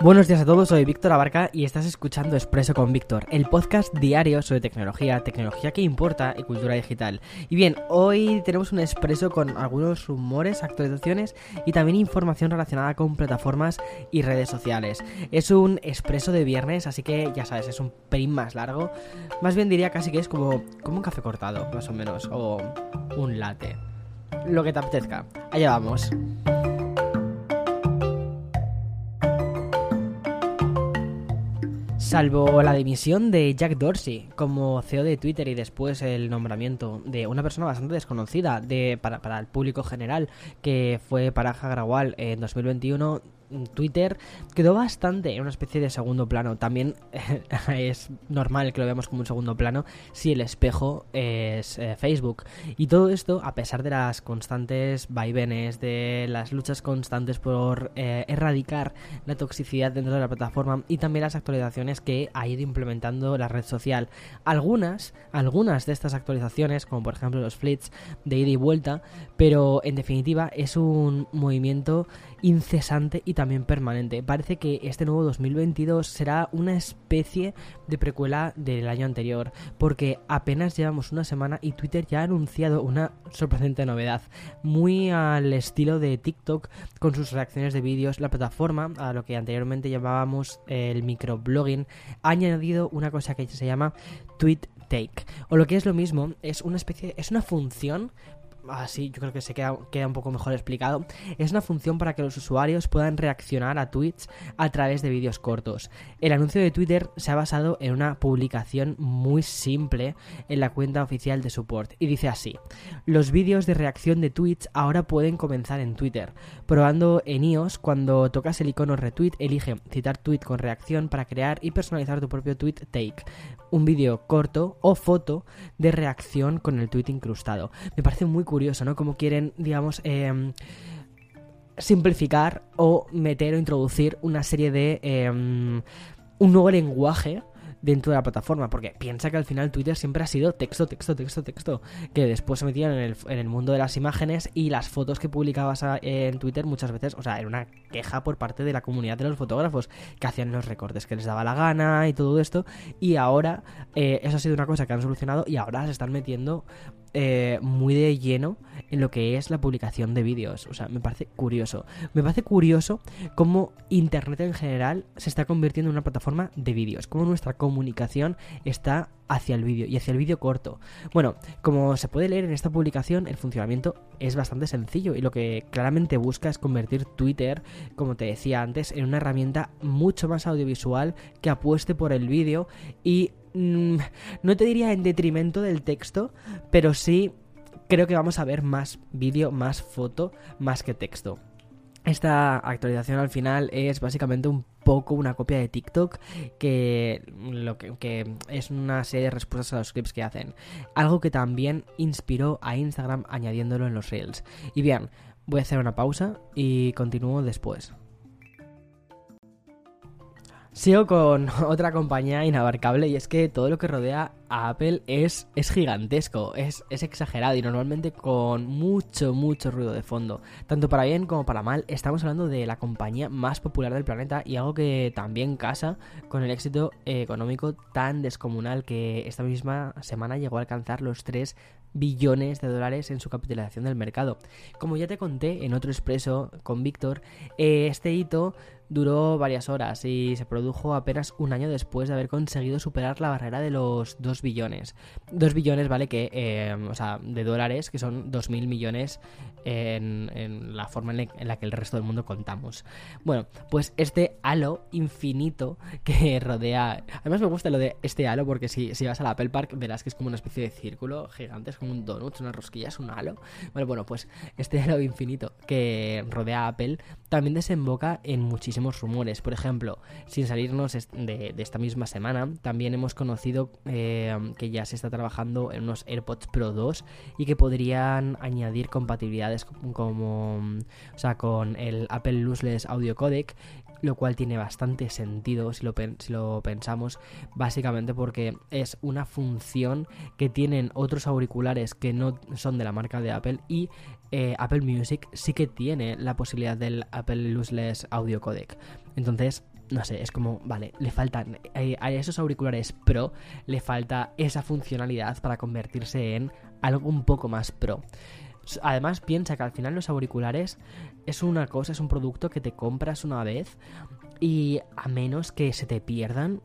Buenos días a todos, soy Víctor Abarca y estás escuchando Expreso con Víctor, el podcast diario sobre tecnología, tecnología que importa y cultura digital. Y bien, hoy tenemos un expreso con algunos rumores, actualizaciones y también información relacionada con plataformas y redes sociales. Es un expreso de viernes, así que ya sabes, es un pelín más largo. Más bien diría casi que es como, como un café cortado, más o menos, o un latte. Lo que te apetezca. Allá vamos. Salvo la dimisión de Jack Dorsey como CEO de Twitter y después el nombramiento de una persona bastante desconocida de, para, para el público general, que fue Parag Agrawal en 2021, Twitter quedó bastante en una especie de segundo plano. También es normal que lo veamos como un segundo plano si el espejo es eh, Facebook. Y todo esto, a pesar de las constantes vaivenes, de las luchas constantes por eh, erradicar la toxicidad dentro de la plataforma y también las actualizaciones que ha ido implementando la red social. Algunas, algunas de estas actualizaciones, como por ejemplo los flits de ida y vuelta, pero en definitiva es un movimiento incesante y también permanente. Parece que este nuevo 2022 será una especie de precuela del año anterior, porque apenas llevamos una semana y Twitter ya ha anunciado una sorprendente novedad, muy al estilo de TikTok con sus reacciones de vídeos. La plataforma, a lo que anteriormente llamábamos el microblogging, ha añadido una cosa que se llama Tweet Take. O lo que es lo mismo, es una especie, es una función así yo creo que se queda, queda, un poco mejor explicado, es una función para que los usuarios puedan reaccionar a tweets a través de vídeos cortos. El anuncio de Twitter se ha basado en una publicación muy simple en la cuenta oficial de support y dice así, los vídeos de reacción de tweets ahora pueden comenzar en Twitter. Probando en iOS, cuando tocas el icono retweet, elige citar tweet con reacción para crear y personalizar tu propio tweet take, un vídeo corto o foto de reacción con el tweet incrustado. Me parece muy curioso ¿no? Como quieren, digamos, eh, simplificar o meter o introducir una serie de... Eh, un nuevo lenguaje dentro de la plataforma, porque piensa que al final Twitter siempre ha sido texto, texto, texto, texto, que después se metían en el, en el mundo de las imágenes y las fotos que publicabas en Twitter muchas veces, o sea, era una queja por parte de la comunidad de los fotógrafos, que hacían los recortes que les daba la gana y todo esto, y ahora eh, eso ha sido una cosa que han solucionado y ahora se están metiendo eh, muy de lleno en lo que es la publicación de vídeos. O sea, me parece curioso. Me parece curioso cómo Internet en general se está convirtiendo en una plataforma de vídeos. Cómo nuestra comunicación está hacia el vídeo y hacia el vídeo corto. Bueno, como se puede leer en esta publicación, el funcionamiento es bastante sencillo y lo que claramente busca es convertir Twitter, como te decía antes, en una herramienta mucho más audiovisual que apueste por el vídeo y no te diría en detrimento del texto, pero sí creo que vamos a ver más vídeo, más foto, más que texto. Esta actualización al final es básicamente un poco una copia de TikTok que, es una serie de respuestas a los clips que hacen. Algo que también inspiró a Instagram añadiéndolo en los Reels. Y bien, voy a hacer una pausa y continúo después. Sigo con otra compañía inabarcable y es que todo lo que rodea a Apple es, es gigantesco, es, es, exagerado y normalmente con mucho, mucho ruido de fondo. Tanto para bien como para mal, estamos hablando de la compañía más popular del planeta y algo que también casa con el éxito económico tan descomunal que esta misma semana llegó a alcanzar los 3 billones de dólares en su capitalización del mercado. Como ya te conté en otro expreso con Víctor, eh, este hito duró varias horas y se produjo apenas un año después de haber conseguido superar la barrera de los 2 billones. 2 billones, vale, que, eh, o sea, de dólares, que son 2.000 millones en, la forma en, la que el resto del mundo contamos. Bueno, pues este halo infinito que rodea... Además me gusta lo de este halo porque si, si vas al Apple Park verás que es como una especie de círculo gigante, es como un donut, una rosquilla, es un halo. Bueno, bueno, pues este halo infinito que rodea a Apple también desemboca en rumores. Por ejemplo, sin salirnos de, esta misma semana, también hemos conocido eh, que ya se está trabajando en unos AirPods Pro 2 y que podrían añadir compatibilidades como, o sea, con el Apple Lossless Audio Codec lo cual tiene bastante sentido si lo, pensamos, básicamente porque es una función que tienen otros auriculares que no son de la marca de Apple y eh, Apple Music sí que tiene la posibilidad del Apple Lossless Audio Codec. Entonces, no sé, es como, vale, le faltan eh, a esos auriculares pro, le falta esa funcionalidad para convertirse en algo un poco más pro. Además, piensa que al final los auriculares es una cosa, es un producto que te compras una vez y a menos que se te pierdan,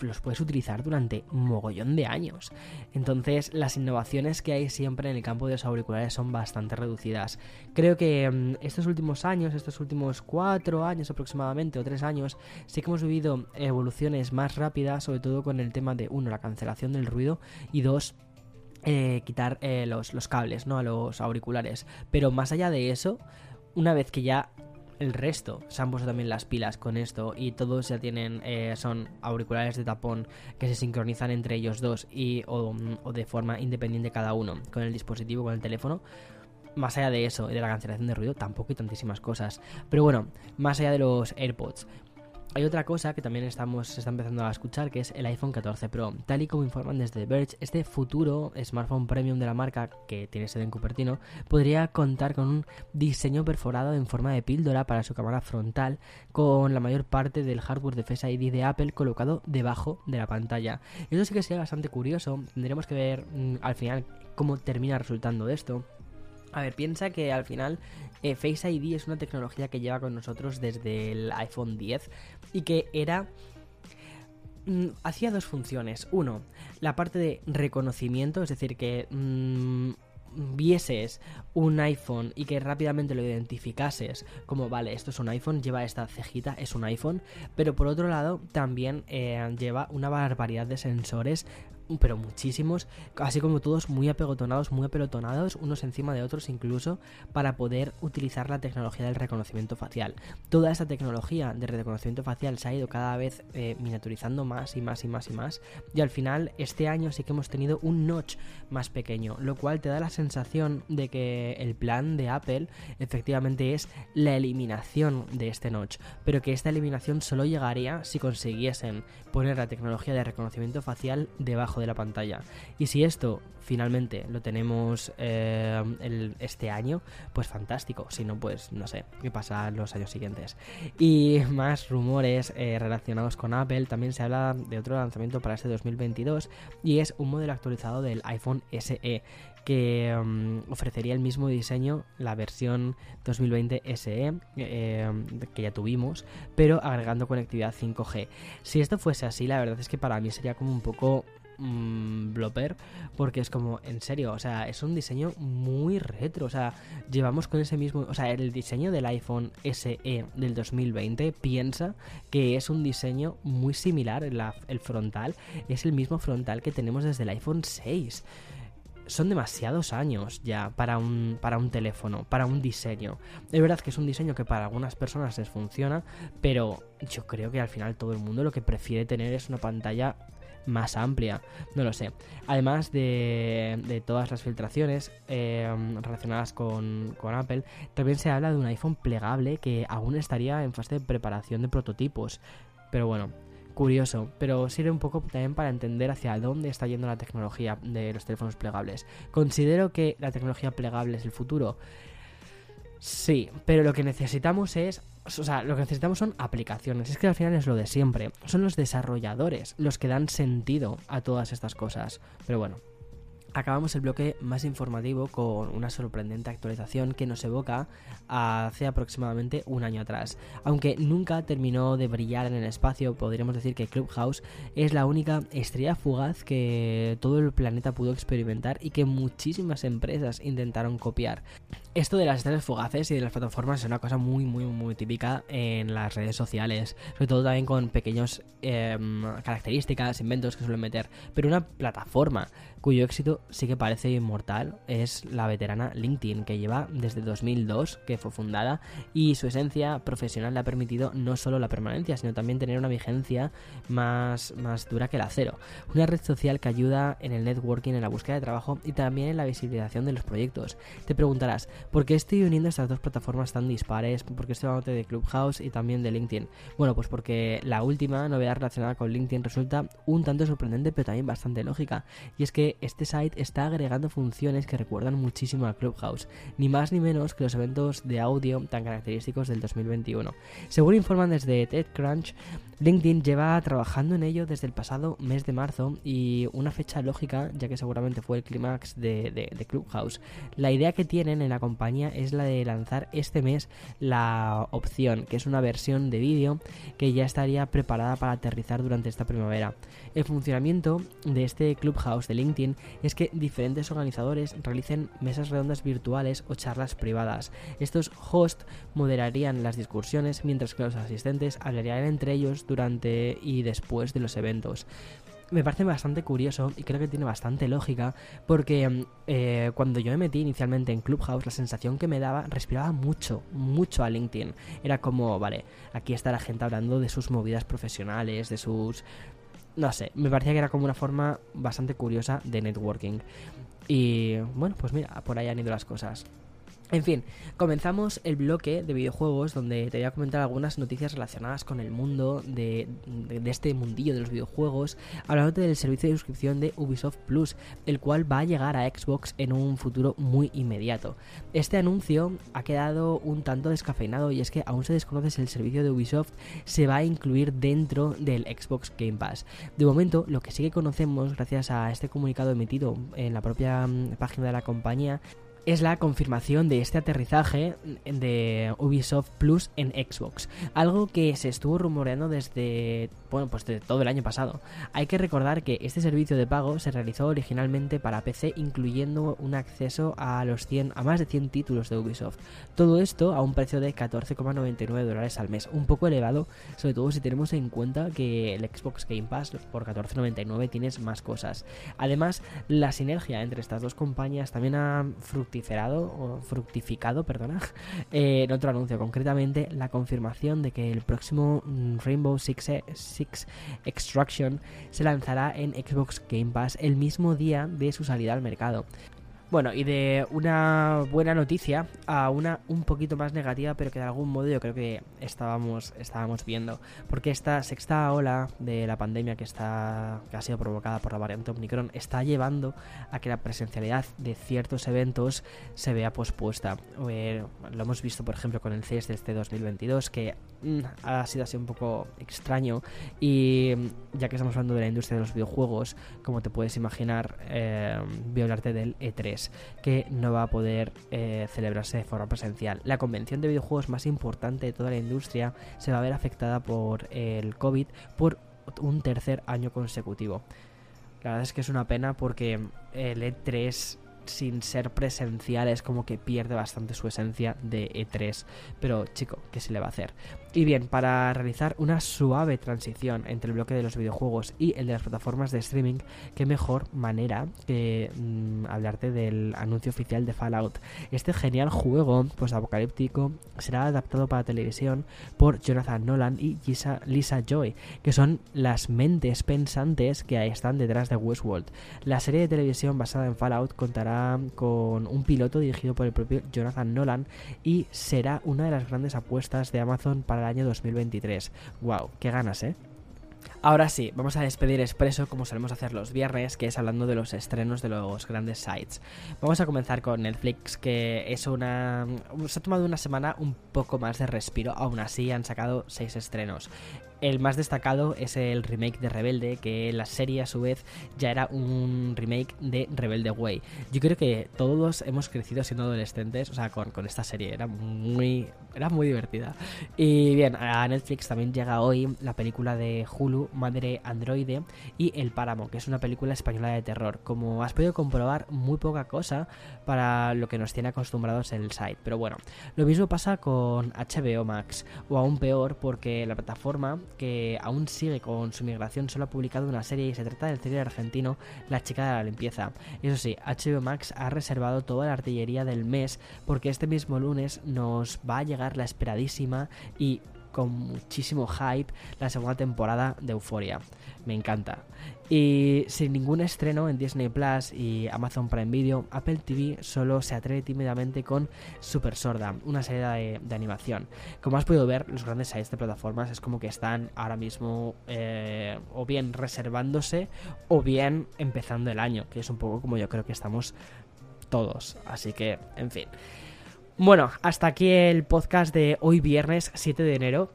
los puedes utilizar durante un mogollón de años. Entonces, las innovaciones que hay siempre en el campo de los auriculares son bastante reducidas. Creo que mm, estos últimos años, estos últimos cuatro años aproximadamente, o tres años, sí que hemos vivido evoluciones más rápidas, sobre todo con el tema de, uno, la cancelación del ruido, y dos, eh, quitar eh, los, los cables, ¿no? A los auriculares. Pero más allá de eso, una vez que ya el resto se han puesto también las pilas con esto y todos ya tienen eh, son auriculares de tapón que se sincronizan entre ellos dos y o, de forma independiente cada uno con el dispositivo con el teléfono más allá de eso y de la cancelación de ruido tampoco hay tantísimas cosas pero bueno más allá de los AirPods hay otra cosa que también estamos, está empezando a escuchar, que es el iPhone 14 Pro. Tal y como informan desde Verge, este futuro smartphone premium de la marca, que tiene sede en Cupertino, podría contar con un diseño perforado en forma de píldora para su cámara frontal, con la mayor parte del hardware de Face ID de Apple colocado debajo de la pantalla. Eso sí que sería bastante curioso, tendremos que ver mm, al final cómo termina resultando esto. A ver, piensa que al final eh, Face ID es una tecnología que lleva con nosotros desde el iPhone 10 y que era mm, hacía dos funciones. Uno, la parte de reconocimiento, es decir, que mm, vieses un iPhone y que rápidamente lo identificases como, vale, esto es un iPhone, lleva esta cejita, es un iPhone, pero por otro lado también eh, lleva una barbaridad de sensores pero muchísimos, así como todos muy apegotonados, muy apelotonados, unos encima de otros incluso, para poder utilizar la tecnología del reconocimiento facial. Toda esta tecnología de reconocimiento facial se ha ido cada vez eh, miniaturizando más y más y más y más, y al final este año sí que hemos tenido un notch más pequeño, lo cual te da la sensación de que el plan de Apple efectivamente es la eliminación de este notch, pero que esta eliminación solo llegaría si consiguiesen poner la tecnología de reconocimiento facial debajo de la pantalla. Y si esto finalmente lo tenemos eh, este año, pues fantástico. Si no, pues no sé qué pasa los años siguientes. Y más rumores eh, relacionados con Apple. También se habla de otro lanzamiento para este 2022 y es un modelo actualizado del iPhone SE que mm, ofrecería el mismo diseño, la versión 2020 SE eh, que ya tuvimos, pero agregando conectividad 5G. Si esto fuese así, la verdad es que para mí sería como un poco mmm, porque es como, en serio, o sea, es un diseño muy retro, o sea, llevamos con ese mismo, o sea, el diseño del iPhone SE del 2020 piensa que es un diseño muy similar, el frontal es el mismo frontal que tenemos desde el iPhone 6 son demasiados años ya para un, para un teléfono, para un diseño. Es verdad que es un diseño que para algunas personas les funciona, pero yo creo que al final todo el mundo lo que prefiere tener es una pantalla más amplia. No lo sé. Además de, todas las filtraciones eh, relacionadas con, con, Apple, también se habla de un iPhone plegable que aún estaría en fase de preparación de prototipos. Pero bueno, curioso, pero sirve un poco también para entender hacia dónde está yendo la tecnología de los teléfonos plegables. Considero que la tecnología plegable es el futuro. Sí, pero lo que necesitamos es o sea, lo que necesitamos son aplicaciones. Es que al final es lo de siempre. Son los desarrolladores los que dan sentido a todas estas cosas. Pero bueno, acabamos el bloque más informativo con una sorprendente actualización que nos evoca hace aproximadamente un año atrás. Aunque nunca terminó de brillar en el espacio, podríamos decir que Clubhouse es la única estrella fugaz que todo el planeta pudo experimentar y que muchísimas empresas intentaron copiar. Esto de las estrellas fugaces y de las plataformas es una cosa muy, muy, muy típica en las redes sociales, sobre todo también con pequeños em, características, inventos que suelen meter. Pero una plataforma cuyo éxito sí que parece inmortal es la veterana LinkedIn, que lleva desde 2002, que fue fundada, y su esencia profesional le ha permitido no solo la permanencia, sino también tener una vigencia más, más dura que el acero. Una red social que ayuda en el networking, en la búsqueda de trabajo y también en la visibilización de los proyectos. Te preguntarás, ¿por qué estoy uniendo estas dos plataformas tan dispares? ¿Por qué estoy hablando de Clubhouse y también de LinkedIn? Bueno, pues porque la última novedad relacionada con LinkedIn resulta un tanto sorprendente, pero también bastante lógica, y es que este site Está agregando funciones que recuerdan muchísimo a Clubhouse, ni más ni menos que los eventos de audio tan característicos del 2021. Según informan desde TechCrunch, LinkedIn lleva trabajando en ello desde el pasado mes de marzo y una fecha lógica, ya que seguramente fue el clímax de, Clubhouse. La idea que tienen en la compañía es la de lanzar este mes la opción, que es una versión de vídeo que ya estaría preparada para aterrizar durante esta primavera. El funcionamiento de este Clubhouse de LinkedIn es que diferentes organizadores realicen mesas redondas virtuales o charlas privadas. Estos hosts moderarían las discusiones mientras que los asistentes hablarían entre ellos durante y después de los eventos me parece bastante curioso y creo que tiene bastante lógica porque mm, eh, cuando yo me metí inicialmente en Clubhouse la sensación que me daba respiraba mucho, mucho a LinkedIn. Era como, vale, aquí está la gente hablando de sus movidas profesionales, de sus... No sé, me parecía que era como una forma bastante curiosa de networking. Y bueno, pues mira, por ahí han ido las cosas. En fin, comenzamos el bloque de videojuegos donde te voy a comentar algunas noticias relacionadas con el mundo de, este mundillo de los videojuegos, hablándote del servicio de suscripción de Ubisoft Plus, el cual va a llegar a Xbox en un futuro muy inmediato. Este anuncio ha quedado un tanto descafeinado y es que aún se desconoce si el servicio de Ubisoft se va a incluir dentro del Xbox Game Pass. De momento, lo que sí que conocemos gracias a este comunicado emitido en la propia mm, página de la compañía es la confirmación de este aterrizaje de Ubisoft Plus en Xbox, algo que se estuvo rumoreando desde, bueno, pues desde todo el año pasado. Hay que recordar que este servicio de pago se realizó originalmente para PC incluyendo un acceso a los 100 a más de 100 títulos de Ubisoft. Todo esto a un precio de 14,99 dólares al mes, un poco elevado, sobre todo si tenemos en cuenta que el Xbox Game Pass por 14,99 tienes más cosas. Además, la sinergia entre estas dos compañías también ha fructificado o fructificado, perdona, eh, en otro anuncio, concretamente la confirmación de que el próximo mm, Rainbow Six, e, Six Extraction se lanzará en Xbox Game Pass el mismo día de su salida al mercado. Bueno, y de una buena noticia a una un poquito más negativa, pero que de algún modo yo creo que estábamos, estábamos viendo. Porque esta sexta ola de la pandemia que, está, que ha sido provocada por la variante Omicron está llevando a que la presencialidad de ciertos eventos se vea pospuesta. Lo hemos visto, por ejemplo, con el CES de este 2022, que mm, ha sido así un poco extraño. Y mm, ya que estamos hablando de la industria de los videojuegos, como te puedes imaginar, eh, voy a hablarte del E3 que no va a poder eh, celebrarse de forma presencial. La convención de videojuegos más importante de toda la industria se va a ver afectada por el COVID por un tercer año consecutivo. La verdad es que es una pena porque el E3 sin ser presencial es como que pierde bastante su esencia de E3. Pero chico, ¿qué se le va a hacer? Y bien, para realizar una suave transición entre el bloque de los videojuegos y el de las plataformas de streaming, qué mejor manera que mm, hablarte del anuncio oficial de Fallout. Este genial juego post-apocalíptico será adaptado para televisión por Jonathan Nolan y Lisa, Lisa Joy, que son las mentes pensantes que están detrás de Westworld. La serie de televisión basada en Fallout contará con un piloto dirigido por el propio Jonathan Nolan y será una de las grandes apuestas de Amazon para año 2023. ¡Wow! ¡Qué ganas, eh! Ahora sí, vamos a despedir Expreso como solemos hacer los viernes, que es hablando de los estrenos de los grandes sites. Vamos a comenzar con Netflix, que es una. se ha tomado una semana un poco más de respiro, aún así han sacado seis estrenos. El más destacado es el remake de Rebelde, que la serie a su vez ya era un remake de Rebelde Way. Yo creo que todos hemos crecido siendo adolescentes, o sea, con, esta serie, era muy, era muy divertida. Y bien, a Netflix también llega hoy la película de Hulu, Madre Androide, y El Páramo, que es una película española de terror. Como has podido comprobar, muy poca cosa para lo que nos tiene acostumbrados el site. Pero bueno, lo mismo pasa con HBO Max, o aún peor porque la plataforma que aún sigue con su migración, solo ha publicado una serie y se trata del thriller argentino La chica de la limpieza. Eso sí, HBO Max ha reservado toda la artillería del mes porque este mismo lunes nos va a llegar la esperadísima y con muchísimo hype la segunda temporada de Euphoria. Me encanta. Y sin ningún estreno en Disney Plus y Amazon Prime Video, Apple TV solo se atreve tímidamente con Super Sorda, una serie de, animación. Como has podido ver, los grandes sites de plataformas es como que están ahora mismo eh, o bien reservándose o bien empezando el año, que es un poco como yo creo que estamos todos. Así que, en fin. Bueno, hasta aquí el podcast de hoy viernes 7 de enero.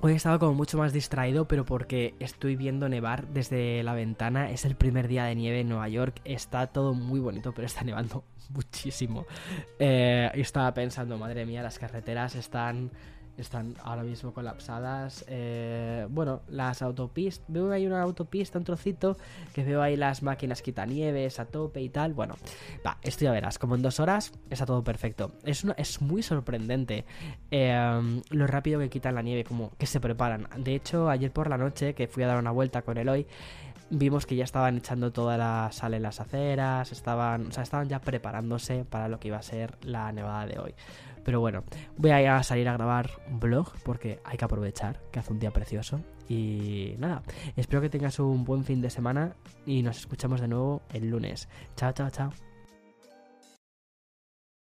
Hoy he estado como mucho más distraído, pero porque estoy viendo nevar desde la ventana. Es el primer día de nieve en Nueva York. Está todo muy bonito, pero está nevando muchísimo. Eh, y estaba pensando, madre mía, las carreteras están están ahora mismo colapsadas. Eh, bueno, las autopistas, veo ahí una autopista, un trocito, que veo ahí las máquinas quitanieves a tope y tal. Bueno, va, esto ya verás, como en dos horas está todo perfecto. Es, es muy sorprendente eh, lo rápido que quitan la nieve, como que se preparan. De hecho, ayer por la noche, que fui a dar una vuelta con el hoy, vimos que ya estaban echando toda la sal en las aceras, estaban, o sea, estaban ya preparándose para lo que iba a ser la nevada de hoy. Pero bueno, voy a, ir a salir a grabar un vlog porque hay que aprovechar que hace un día precioso. Y nada, espero que tengas un buen fin de semana y nos escuchamos de nuevo el lunes. Chao, chao, chao.